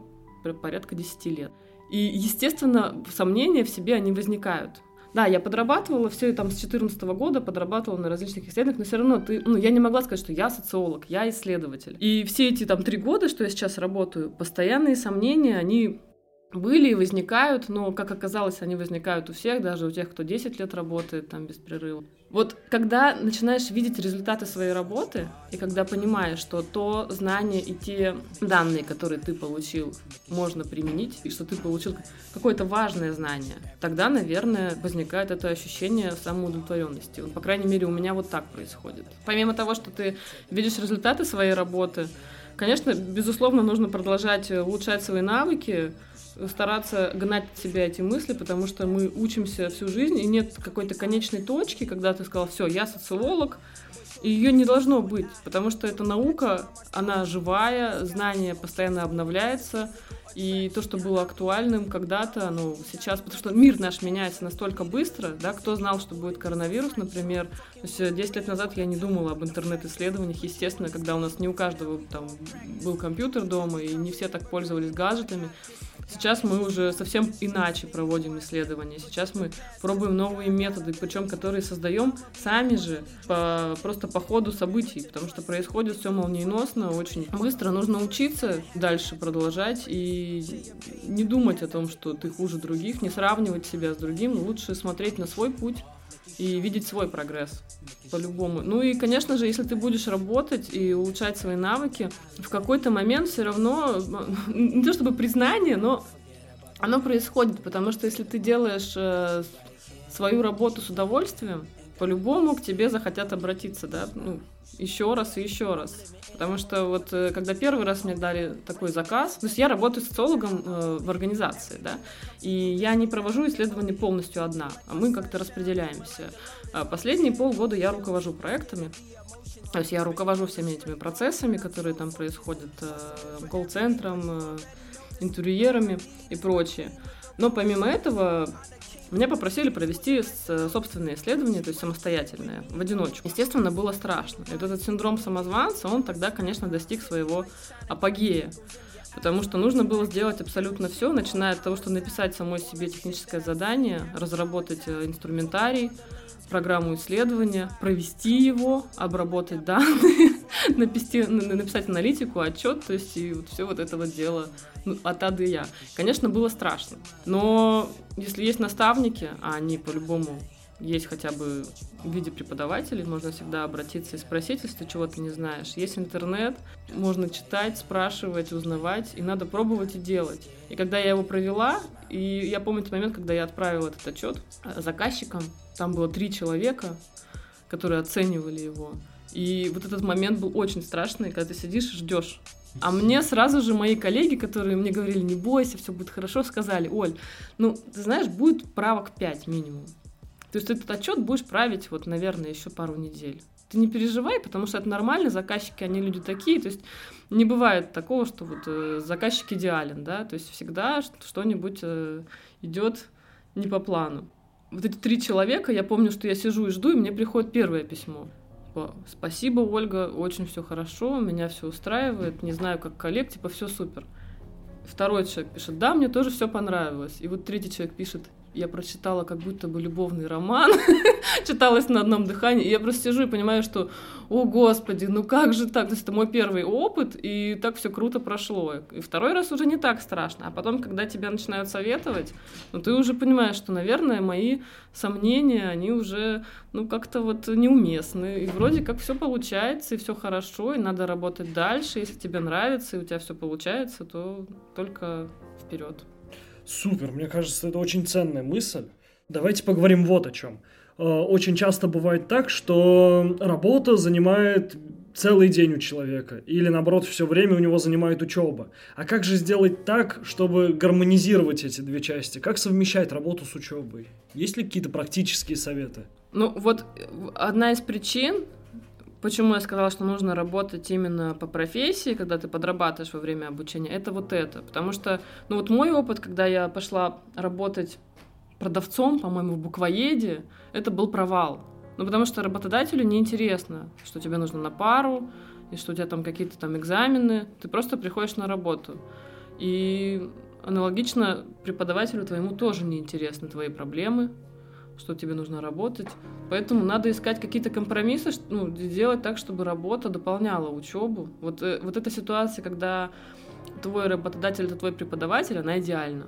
порядка 10 лет. И, естественно, сомнения в себе, они возникают. Да, я подрабатывала все там с 2014 года, подрабатывала на различных исследованиях, но все равно ты, ну, я не могла сказать, что я социолог, я исследователь. И все эти там три года, что я сейчас работаю, постоянные сомнения, они были и возникают, но, как оказалось, они возникают у всех, даже у тех, кто 10 лет работает там без прерыва. Вот когда начинаешь видеть результаты своей работы, и когда понимаешь, что то знание и те данные, которые ты получил, можно применить, и что ты получил какое-то важное знание, тогда, наверное, возникает это ощущение самоудовлетворенности. По крайней мере, у меня вот так происходит. Помимо того, что ты видишь результаты своей работы, конечно, безусловно, нужно продолжать улучшать свои навыки, стараться гнать от себя эти мысли, потому что мы учимся всю жизнь, и нет какой-то конечной точки, когда ты сказал, все, я социолог, и ее не должно быть, потому что эта наука, она живая, знание постоянно обновляется, и то, что было актуальным когда-то, ну, сейчас, потому что мир наш меняется настолько быстро, да, кто знал, что будет коронавирус, например, то есть 10 лет назад я не думала об интернет-исследованиях, естественно, когда у нас не у каждого там был компьютер дома, и не все так пользовались гаджетами, Сейчас мы уже совсем иначе проводим исследования. Сейчас мы пробуем новые методы, причем которые создаем сами же по, просто по ходу событий, потому что происходит все молниеносно, очень быстро. Нужно учиться дальше продолжать и не думать о том, что ты хуже других, не сравнивать себя с другим. Лучше смотреть на свой путь и видеть свой прогресс по-любому. Ну и, конечно же, если ты будешь работать и улучшать свои навыки, в какой-то момент все равно, не то чтобы признание, но оно происходит, потому что если ты делаешь э, свою работу с удовольствием, по-любому к тебе захотят обратиться, да, ну, еще раз и еще раз. Потому что вот э, когда первый раз мне дали такой заказ, то есть я работаю социологом э, в организации, да, и я не провожу исследования полностью одна, а мы как-то распределяемся. А последние полгода я руковожу проектами, то есть я руковожу всеми этими процессами, которые там происходят, э, колл-центром, э, интервьюерами и прочее. Но помимо этого меня попросили провести собственное исследование, то есть самостоятельное, в одиночку. Естественно, было страшно. И вот этот синдром самозванца, он тогда, конечно, достиг своего апогея. Потому что нужно было сделать абсолютно все, начиная от того, что написать самой себе техническое задание, разработать э, инструментарий, программу исследования, провести его, обработать данные, написать, написать аналитику, отчет, то есть и вот все вот это вот дело ну, от А Я. Конечно, было страшно, но если есть наставники, а они по-любому есть хотя бы в виде преподавателей, можно всегда обратиться и спросить, если ты чего-то не знаешь. Есть интернет, можно читать, спрашивать, узнавать, и надо пробовать и делать. И когда я его провела, и я помню тот момент, когда я отправила этот отчет э, заказчикам, там было три человека, которые оценивали его. И вот этот момент был очень страшный, когда ты сидишь и ждешь. А мне сразу же мои коллеги, которые мне говорили, не бойся, все будет хорошо, сказали, Оль, ну, ты знаешь, будет правок 5 минимум. То есть этот отчет будешь править, вот, наверное, еще пару недель. Ты не переживай, потому что это нормально, заказчики, они люди такие, то есть не бывает такого, что вот э, заказчик идеален, да, то есть всегда что-нибудь э, идет не по плану. Вот эти три человека, я помню, что я сижу и жду, и мне приходит первое письмо. Типа, Спасибо, Ольга, очень все хорошо, меня все устраивает, не знаю, как коллег, типа, все супер. Второй человек пишет, да, мне тоже все понравилось. И вот третий человек пишет, я прочитала как будто бы любовный роман, читалась на одном дыхании, и я просто сижу и понимаю, что, о господи, ну как же так? То есть это мой первый опыт, и так все круто прошло. И второй раз уже не так страшно. А потом, когда тебя начинают советовать, ну ты уже понимаешь, что, наверное, мои сомнения, они уже, ну как-то вот неуместны. И вроде как все получается, и все хорошо, и надо работать дальше. Если тебе нравится, и у тебя все получается, то только вперед. Супер, мне кажется, это очень ценная мысль. Давайте поговорим вот о чем. Э, очень часто бывает так, что работа занимает целый день у человека, или наоборот, все время у него занимает учеба. А как же сделать так, чтобы гармонизировать эти две части? Как совмещать работу с учебой? Есть ли какие-то практические советы? Ну, вот э, одна из причин, Почему я сказала, что нужно работать именно по профессии, когда ты подрабатываешь во время обучения, это вот это. Потому что, ну вот мой опыт, когда я пошла работать продавцом, по-моему, в буквоеде, это был провал. Ну, потому что работодателю неинтересно, что тебе нужно на пару, и что у тебя там какие-то там экзамены. Ты просто приходишь на работу. И аналогично преподавателю твоему тоже неинтересны твои проблемы, что тебе нужно работать. Поэтому надо искать какие-то компромиссы, ну, делать так, чтобы работа дополняла учебу. Вот, э, вот эта ситуация, когда твой работодатель это твой преподаватель, она идеальна.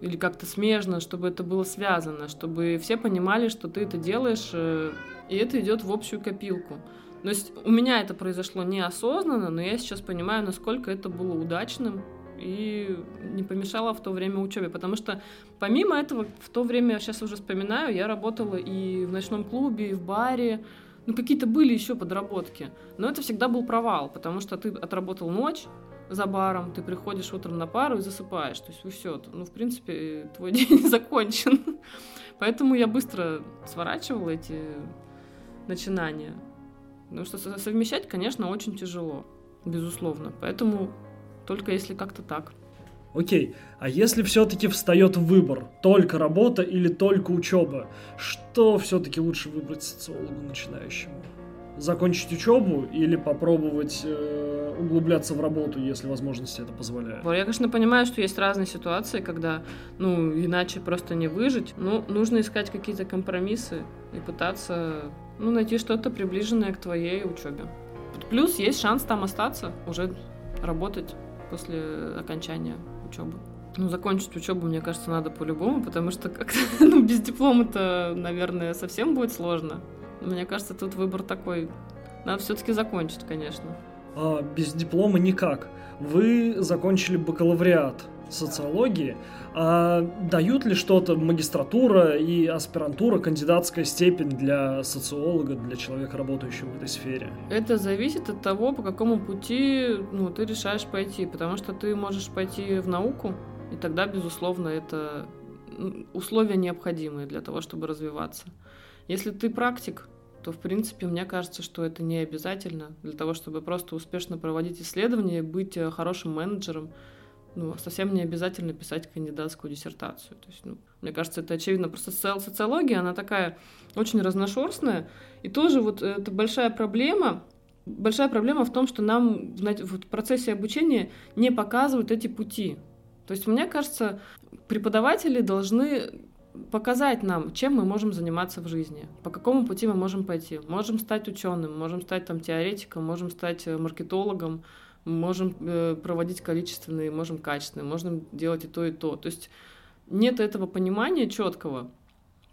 Или как-то смежно, чтобы это было связано, чтобы все понимали, что ты это делаешь, э, и это идет в общую копилку. То есть у меня это произошло неосознанно, но я сейчас понимаю, насколько это было удачным и не помешала в то время учебе, потому что помимо этого в то время, сейчас уже вспоминаю, я работала и в ночном клубе, и в баре, ну какие-то были еще подработки, но это всегда был провал, потому что ты отработал ночь за баром, ты приходишь утром на пару и засыпаешь, то есть все, ну в принципе твой день закончен, поэтому я быстро сворачивала эти начинания, потому что совмещать, конечно, очень тяжело, безусловно, поэтому только если как-то так. Окей, а если все-таки встает выбор, только работа или только учеба, что все-таки лучше выбрать социологу начинающему? Закончить учебу или попробовать э, углубляться в работу, если возможности это позволяют? Я, конечно, понимаю, что есть разные ситуации, когда, ну, иначе просто не выжить. Ну, нужно искать какие-то компромиссы и пытаться, ну, найти что-то приближенное к твоей учебе. Плюс есть шанс там остаться, уже работать после окончания учебы. Ну, закончить учебу, мне кажется, надо по-любому, потому что как ну, без диплома-то, наверное, совсем будет сложно. Мне кажется, тут выбор такой. Надо все-таки закончить, конечно. А, без диплома никак. Вы закончили бакалавриат социологии, а дают ли что-то магистратура и аспирантура, кандидатская степень для социолога, для человека, работающего в этой сфере? Это зависит от того, по какому пути ну, ты решаешь пойти, потому что ты можешь пойти в науку, и тогда, безусловно, это условия необходимые для того, чтобы развиваться. Если ты практик, то, в принципе, мне кажется, что это не обязательно для того, чтобы просто успешно проводить исследования, быть э, хорошим менеджером, ну, совсем не обязательно писать кандидатскую диссертацию. То есть, ну, мне кажется, это очевидно. Просто социология, она такая очень разношерстная. И тоже вот это большая проблема. Большая проблема в том, что нам в процессе обучения не показывают эти пути. То есть, мне кажется, преподаватели должны показать нам, чем мы можем заниматься в жизни, по какому пути мы можем пойти. Можем стать ученым, можем стать там теоретиком, можем стать э, маркетологом, можем э, проводить количественные, можем качественные, можем делать и то, и то. То есть нет этого понимания четкого.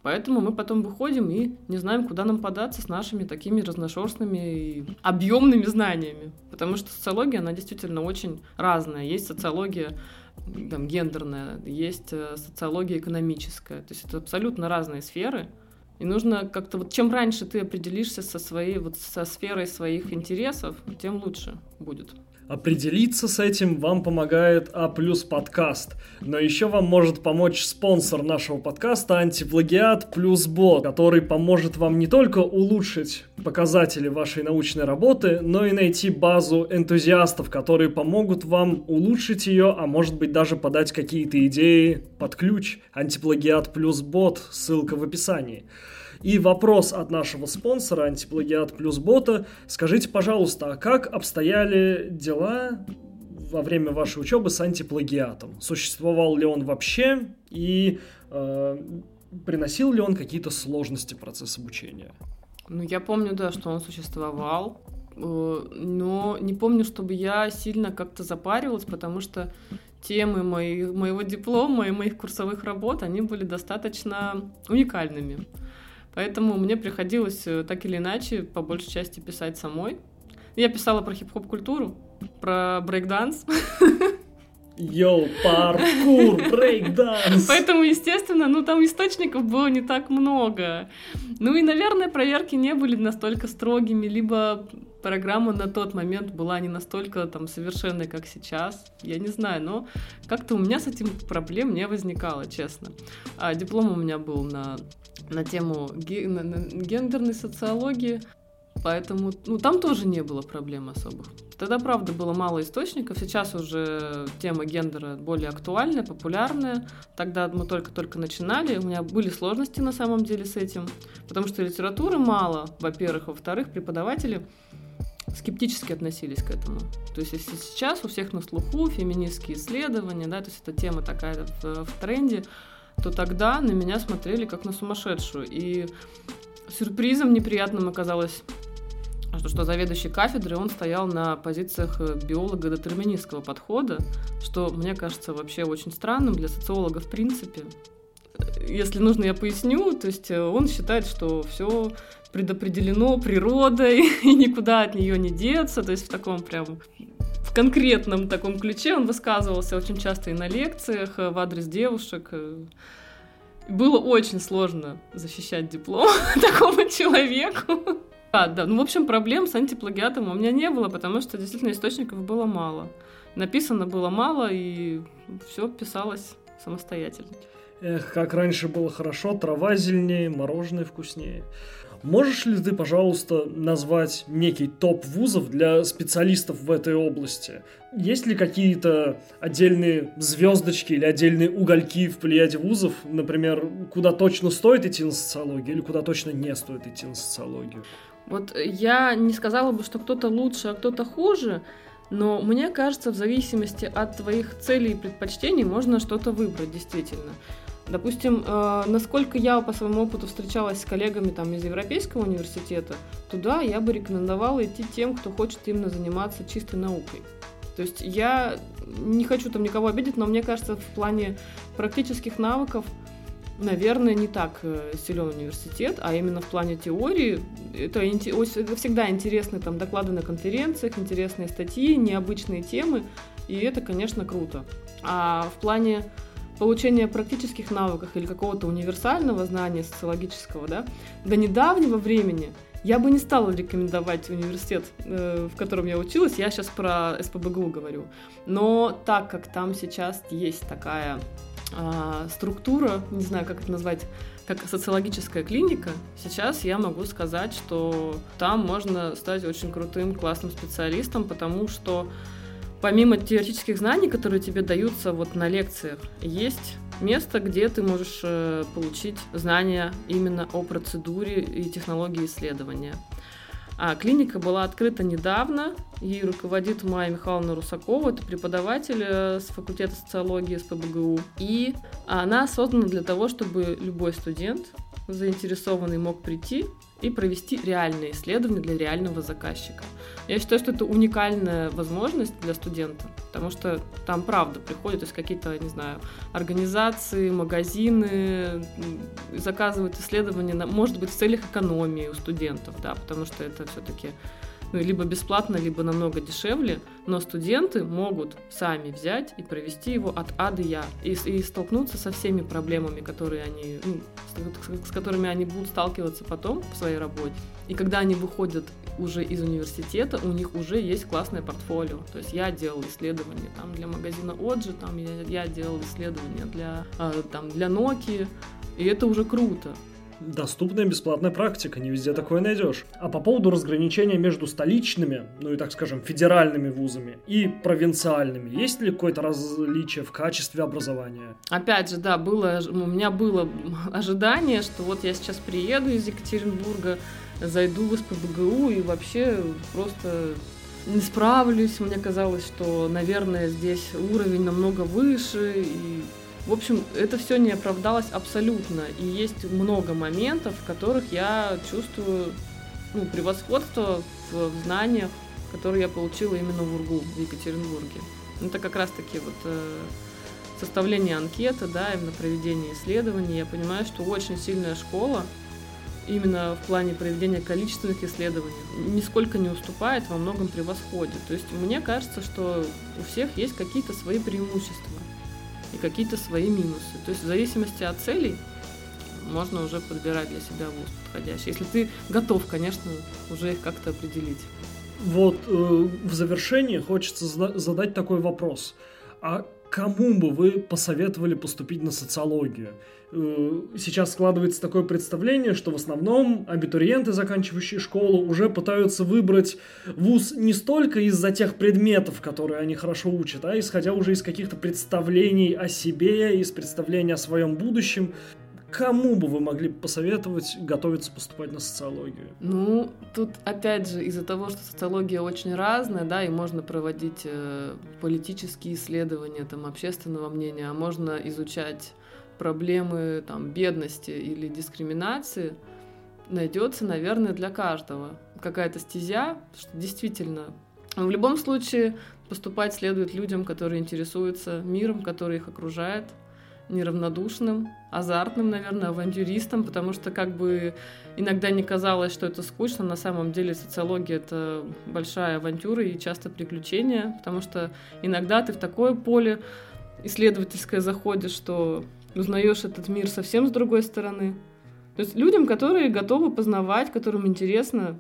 Поэтому мы потом выходим и не знаем, куда нам податься с нашими такими разношерстными и объемными знаниями. Потому что социология, она действительно очень разная. Есть социология там, гендерная, есть э, социология экономическая. То есть это абсолютно разные сферы. И нужно как-то вот чем раньше ты определишься со своей вот со сферой своих интересов, тем лучше будет. Определиться с этим вам помогает А подкаст. Но еще вам может помочь спонсор нашего подкаста Антиплагиат плюс бот, который поможет вам не только улучшить показатели вашей научной работы, но и найти базу энтузиастов, которые помогут вам улучшить ее, а может быть даже подать какие-то идеи под ключ. Антиплагиат плюс бот, ссылка в описании. И вопрос от нашего спонсора Антиплагиат плюс бота. Скажите, пожалуйста, а как обстояли дела во время вашей учебы с антиплагиатом? Существовал ли он вообще и э, приносил ли он какие-то сложности в процесс обучения? Ну, я помню, да, что он существовал, э, но не помню, чтобы я сильно как-то запаривалась, потому что темы мои, моего диплома и моих курсовых работ, они были достаточно уникальными. Поэтому мне приходилось э, так или иначе, по большей части, писать самой. Я писала про хип-хоп культуру, про брейкданс. Yo, паркур, брейкданс. Поэтому, естественно, ну там источников было не так много. Ну и, наверное, проверки не были настолько строгими, либо программа на тот момент была не настолько там совершенной, как сейчас. Я не знаю, но как-то у меня с этим проблем не возникало, честно. А диплом у меня был на на тему гендерной социологии, поэтому ну, там тоже не было проблем особых. Тогда, правда, было мало источников, сейчас уже тема гендера более актуальная, популярная. Тогда мы только-только начинали, у меня были сложности на самом деле с этим, потому что литературы мало, во-первых, во-вторых, преподаватели скептически относились к этому. То есть если сейчас у всех на слуху феминистские исследования, да, то есть эта тема такая в, в тренде, то тогда на меня смотрели как на сумасшедшую. И сюрпризом неприятным оказалось что, что заведующий кафедры, он стоял на позициях э, биолога-детерминистского подхода, что мне кажется вообще очень странным для социолога в принципе. Если нужно, я поясню. То есть э, он считает, что все предопределено природой и никуда от нее не деться. То есть в таком прям конкретном таком ключе он высказывался очень часто и на лекциях э, в адрес девушек. Э. Было очень сложно защищать диплом такому человеку. Да, да. Ну, в общем, проблем с антиплагиатом у меня не было, потому что действительно источников было мало. Написано было мало, и все писалось самостоятельно. Эх, как раньше было хорошо, трава зеленее, мороженое вкуснее. Можешь ли ты, пожалуйста, назвать некий топ вузов для специалистов в этой области? Есть ли какие-то отдельные звездочки или отдельные угольки в плеяде вузов, например, куда точно стоит идти на социологию или куда точно не стоит идти на социологию? Вот я не сказала бы, что кто-то лучше, а кто-то хуже, но мне кажется, в зависимости от твоих целей и предпочтений можно что-то выбрать действительно. Допустим, э, насколько я по своему опыту встречалась с коллегами там, из Европейского университета, туда я бы рекомендовала идти тем, кто хочет именно заниматься чистой наукой. То есть я не хочу там никого обидеть, но мне кажется, в плане практических навыков, наверное, не так э, силен университет, а именно в плане теории. Это, это всегда интересные там доклады на конференциях, интересные статьи, необычные темы, и это, конечно, круто. А в плане получения практических навыков или какого-то универсального знания социологического, да, до недавнего времени я бы не стала рекомендовать университет, э, в котором я училась, я сейчас про СПБГУ говорю, но так как там сейчас есть такая э, структура, не знаю, как это назвать, как социологическая клиника, сейчас я могу сказать, что там можно стать очень крутым, классным специалистом, потому что помимо теоретических знаний, которые тебе даются вот на лекциях, есть место, где ты можешь э, получить знания именно о процедуре и технологии исследования. А клиника была открыта недавно, ей руководит Майя Михайловна Русакова, это преподаватель э, с факультета социологии СПБГУ. И она создана для того, чтобы любой студент заинтересованный мог прийти и провести реальные исследования для реального заказчика. Я считаю, что это уникальная возможность для студента, потому что там правда приходят то есть какие-то, не знаю, организации, магазины, заказывают исследования, может быть, в целях экономии у студентов, да, потому что это все-таки ну, либо бесплатно, либо намного дешевле, но студенты могут сами взять и провести его от А до Я и, и столкнуться со всеми проблемами, которые они, ну, с, с которыми они будут сталкиваться потом в своей работе. И когда они выходят уже из университета, у них уже есть классное портфолио. То есть я делал исследования там для магазина Оджи, там я, я делал исследования для, э, там, для Nokia, и это уже круто. Доступная бесплатная практика, не везде такое найдешь. А по поводу разграничения между столичными, ну и так скажем, федеральными вузами и провинциальными, есть ли какое-то различие в качестве образования? Опять же, да, было, у меня было ожидание, что вот я сейчас приеду из Екатеринбурга, зайду в СПБГУ и вообще просто не справлюсь. Мне казалось, что, наверное, здесь уровень намного выше, и в общем, это все не оправдалось абсолютно. И есть много моментов, в которых я чувствую ну, превосходство в знаниях, которые я получила именно в УРГУ, в Екатеринбурге. Это как раз-таки вот э, составление анкеты, да, именно проведение исследований. Я понимаю, что очень сильная школа именно в плане проведения количественных исследований нисколько не уступает, во многом превосходит. То есть мне кажется, что у всех есть какие-то свои преимущества и какие-то свои минусы. То есть в зависимости от целей можно уже подбирать для себя вуз подходящий. Если ты готов, конечно, уже их как-то определить. Вот э, в завершении хочется задать такой вопрос. А кому бы вы посоветовали поступить на социологию? Э, сейчас складывается такое представление, что в основном абитуриенты, заканчивающие школу, уже пытаются выбрать вуз не столько из-за тех предметов, которые они хорошо учат, а исходя уже из каких-то представлений о себе, из представлений о своем будущем. Кому бы вы могли посоветовать готовиться поступать на социологию? Ну, тут опять же из-за того, что социология очень разная, да, и можно проводить э, политические исследования, там, общественного мнения, а можно изучать проблемы там, бедности или дискриминации найдется, наверное, для каждого. Какая-то стезя, что действительно. В любом случае поступать следует людям, которые интересуются миром, который их окружает, неравнодушным, азартным, наверное, авантюристом, потому что как бы иногда не казалось, что это скучно, на самом деле социология — это большая авантюра и часто приключения, потому что иногда ты в такое поле исследовательское заходишь, что узнаешь этот мир совсем с другой стороны. То есть людям, которые готовы познавать, которым интересно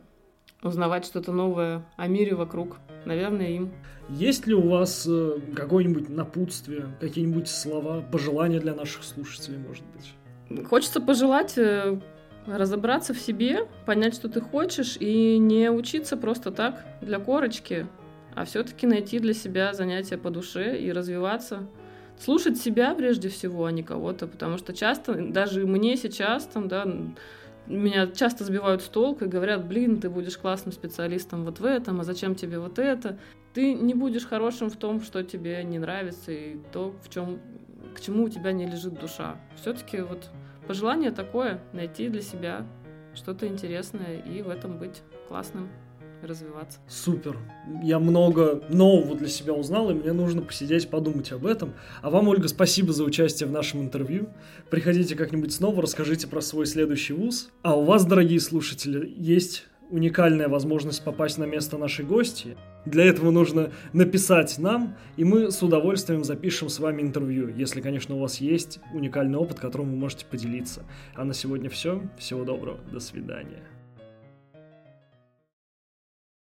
узнавать что-то новое о мире вокруг, наверное, им. Есть ли у вас э, какое-нибудь напутствие, какие-нибудь слова, пожелания для наших слушателей, может быть? Хочется пожелать э, разобраться в себе, понять, что ты хочешь, и не учиться просто так для корочки, а все-таки найти для себя занятия по душе и развиваться слушать себя прежде всего, а не кого-то, потому что часто, даже мне сейчас, там, да, меня часто сбивают с толку и говорят, блин, ты будешь классным специалистом вот в этом, а зачем тебе вот это? Ты не будешь хорошим в том, что тебе не нравится, и то, в чем, к чему у тебя не лежит душа. Все-таки вот пожелание такое, найти для себя что-то интересное и в этом быть классным развиваться. Супер. Я много нового для себя узнал, и мне нужно посидеть, подумать об этом. А вам, Ольга, спасибо за участие в нашем интервью. Приходите как-нибудь снова, расскажите про свой следующий вуз. А у вас, дорогие слушатели, есть уникальная возможность попасть на место нашей гости. Для этого нужно написать нам, и мы с удовольствием запишем с вами интервью, если, конечно, у вас есть уникальный опыт, которым вы можете поделиться. А на сегодня все. Всего доброго. До свидания.